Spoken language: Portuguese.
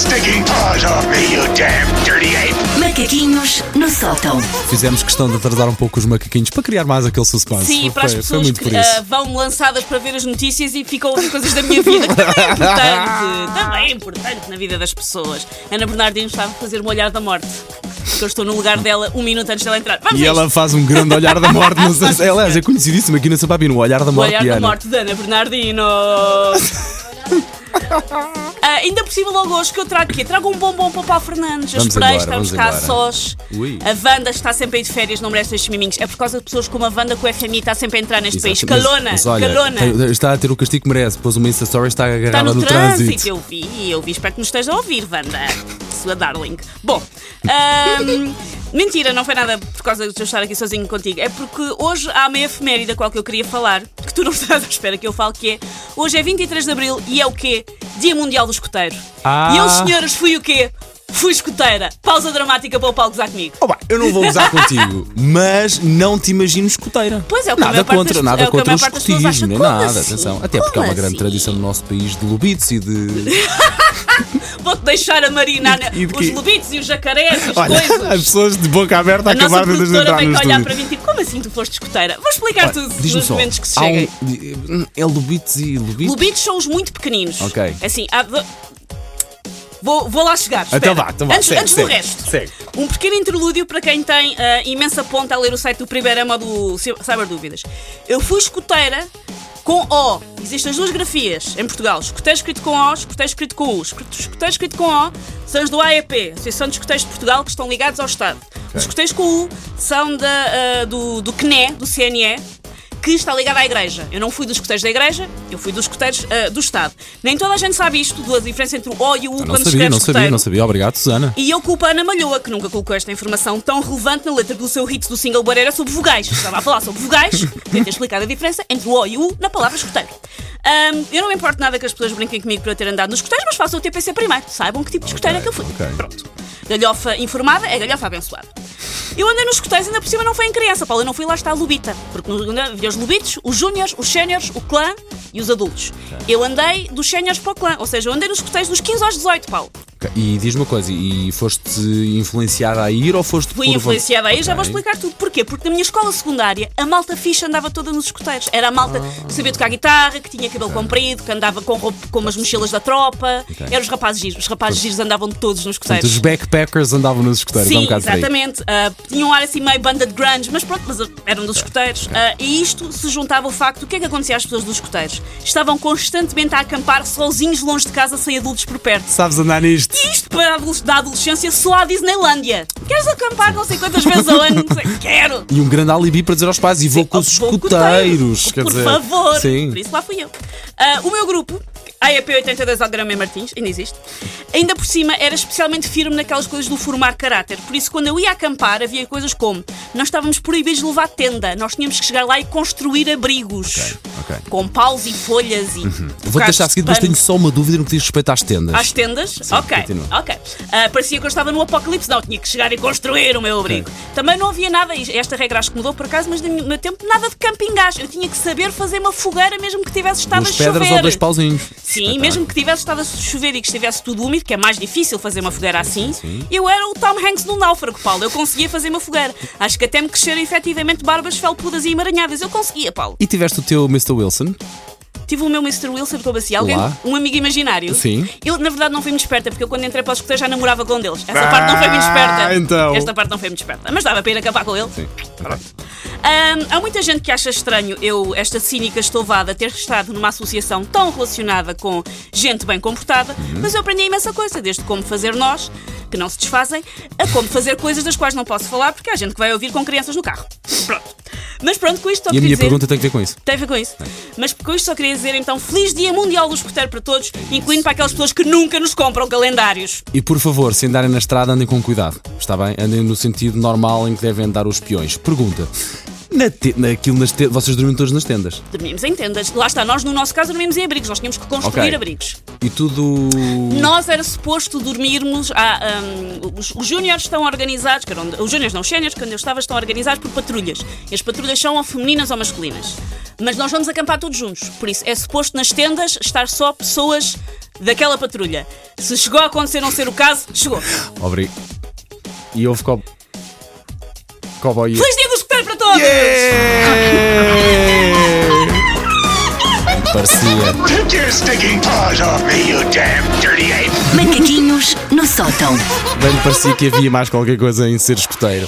stinking paws off me, you damn dirty ape! Macaquinhos no sótão. Fizemos questão de atrasar um pouco os macaquinhos para criar mais aquele suspense. Sim, para as foi pessoas muito que por isso. ah, vão lançadas para ver as notícias e ficam a ouvir coisas da minha vida, que também é importante, também é importante na vida das pessoas. Ana Bernardino estava a fazer um olhar da morte. Porque eu estou no lugar dela um minuto antes dela entrar. Vamos E a ela faz um grande olhar da morte. Não sei se, aliás, é conhecidíssimo aqui na Sababino, o olhar da O morte. olhar de da Ana. morte de Ana Bernardino. Ah, ainda por cima, logo hoje que eu trago o quê? Trago um bombom para o Paulo Fernandes. Eu Vamos esperei, embora, estamos vamos cá embora. sós. Ui. A Wanda está sempre aí de férias, não merece estes miminhos. É por causa de pessoas como a Wanda que o FMI está sempre a entrar neste Exato, país. mas- Calona, mas olha, calona. tem- está a ter o castigo que merece. Pôs uma Insta Story, está Está agarrada no, no, trânsito. eu vi, eu vi, espero que nos esteja a ouvir, Wanda, sua darling. Bom, ahm, mentira, não foi nada por causa de eu estar aqui sozinho contigo, é porque hoje há uma efeméride a qual que eu queria falar, que tu não estás à espera que eu fale, que é hoje é 23 de Abril e é o quê? Dia Mundial do Escoteiro. Ah. E eu, senhoras, fui o quê? Fui escoteira. Pausa dramática para o Paulo gozar comigo. Oh, bem, eu não vou gozar contigo, mas não te imagino escoteira. Pois é, o que a nada maior parte contra, das- nada é o a contra o escotismo, acha. Como nada, assim? atenção. Até porque há uma Como grande assim? tradição no nosso país de lubitos e de. Vou-te deixar a marinar E- e os quê? lobitos e os jacarés as Olha, coisas. as pessoas de boca aberta acabaram de produtora entrar vai no olhar estúdio. para mim tipo, como assim tu foste escoteira? Vou explicar Olha, tudo nos só, momentos que se há cheguem. um, é lubitos e lubitos? Lubitos são os muito pequeninos. Ok. Assim, há- Vou, vou lá chegar. Então vá, então vá, Antes, segue, antes segue, do resto. segue. Um pequeno interlúdio para quem tem ah, imensa ponta a ler o site do Primeirama do Cyber Dúvidas. Eu fui escoteira com O. Existem as duas grafias em Portugal. Escoteiro escrito com O, escoteiro escrito com U. Escoteiro escrito com O são os do AEP, Associação de Escoteiros de Portugal, que estão ligados ao Estado. Os escoteiros com U são da, ah, do, do CNE, do CNE, que está ligado à Igreja. Eu não fui dos escoteiros da Igreja, eu fui dos escoteiros ah, do Estado. Nem toda a gente sabe isto, da diferença entre o O e o U quando sabia, não sabia, não sabia. Obrigado, Susana. E eu culpo a Ana Malhoa, que nunca colocou esta informação tão relevante na letra do seu hit do single Barreira sobre vogais. Estava a falar sobre vogais, podia ter explicado a diferença entre o O e o U na palavra escoteiro. Ahm, eu não me importo nada que as pessoas brinquem comigo por eu ter andado nos escoteiros, mas façam o TPC primeiro. Saibam que tipo de escoteiro é que eu fui. ok. Pronto. Galhofa informada é galhofa abençoada. Eu andei nos escoteiros, ainda por cima não foi em criança, Paulo. Eu não fui lá estar a Lubita. Porque havia os Lubitos, os Júniors, os Séniores, o clã e os adultos. Eu andei dos Séniores para o clã. Ou seja, eu andei nos escoteiros dos 15 aos 18, Paulo. E diz-me uma coisa, e foste influenciada a ir ou foste Fui por influenciada aí, já vou explicar tudo. Porquê? Porque na minha escola secundária a malta ficha andava toda nos escoteiros. Era a malta que sabia tocar guitarra, que tinha cabelo comprido, que andava com, roupa, com umas mochilas da tropa. Eram os rapazes giros. Os rapazes giros andavam todos nos escoteiros. os backpackers andavam nos escuteiros, é um Sim, por aí. exatamente. Ah, tinham um ar assim meio banda de grunge, mas pronto, mas eram dos escoteiros. Ah, e isto se juntava ao facto, o que é que acontecia às pessoas dos escoteiros? Estavam constantemente a acampar sozinhos longe de casa, sem adultos por perto. Sabes andar nisto? Isto para a adolesc- da adolescência soa a Disneylândia. Queres acampar não sei quantas vezes ao ano? Não sei, quero. E um grande alibi para dizer aos pais, e vou com os escuteiros. Por favor. Sim. Por isso lá fui eu. Ah, o meu grupo, AEP 82 Algrama Martins, ainda existe, ainda por cima era especialmente firme naquelas coisas do formar caráter. Por isso, quando eu ia acampar, havia coisas como nós estávamos proibidos de levar tenda, nós tínhamos que chegar lá e construir abrigos. Ok, ok. Uhum. Com paus e folhas e. Vou bocados deixar a seguir, mas tenho só uma dúvida no que diz respeito às tendas. Às tendas? ok, continua. ok. Ah, parecia que eu estava no apocalipse, não, tinha que chegar e construir o meu abrigo. Também não havia nada, esta regra acho que mudou por acaso, mas no meu tempo nada de camping gás. Eu tinha que saber fazer uma fogueira mesmo que tivesse estado Duas a chover. pedras ou dois pauzinhos. Sim, mesmo que tivesse estado a chover e que estivesse tudo úmido, que é mais difícil fazer uma fogueira assim, eu era o Tom Hanks no náufrago, Paulo. Eu conseguia fazer uma fogueira. Acho que até me cresceram efetivamente barbas felpudas e emaranhadas. Eu conseguia, Paulo. E tiveste o teu Mr. Wilson? Tive o meu Mr. Wilson estou assim, alguém, Olá. um amigo imaginário. Sim. Eu, na verdade, não fui muito esperta, porque eu quando entrei para os escuteiros já namorava com um deles. Essa parte não foi muito esperta. Ah, então. Esta parte não foi muito esperta. Mas dava para ir acabar com ele. Sim. Ahm, há muita gente que acha estranho eu, esta cínica estouvada, ter estado numa associação tão relacionada com gente bem comportada, Uhum. mas eu aprendi imensa coisa, desde como fazer nós, que não se desfazem, a como fazer coisas das quais não posso falar, porque há gente que vai ouvir com crianças no carro. Pronto. Mas pronto, com isto só E a queria minha dizer... pergunta tem que ver com isso. Tem a ver com isso. Mas com isto só queria dizer então Feliz Dia Mundial do Escoteiro para todos, incluindo para aquelas pessoas que nunca nos compram calendários. E por favor, se andarem na estrada, andem com cuidado. Está bem? Andem no sentido normal em que devem andar os peões. Pergunta. Na te... naquilo nas te... Vocês dormem todos nas tendas? Dormimos em tendas. Lá está, nós no nosso caso dormimos em abrigos, nós tínhamos que construir Ok. abrigos. E tudo. Nós era suposto dormirmos. A, um, os, os júniores estão organizados, que eram, os júniores não, os séniores, quando eu estava, estão organizados por patrulhas. E as patrulhas são ou femininas ou masculinas. Mas nós vamos acampar todos juntos. Por isso, é suposto nas tendas estar só pessoas daquela patrulha. Se chegou a acontecer não ser o caso, chegou. Obrigado. E houve cob... cowboy. Feliz dia do escutar para todos! Yeah! parecia. Macaquinhos no sótão. Bem me parecia que havia mais qualquer coisa em ser escoteiro.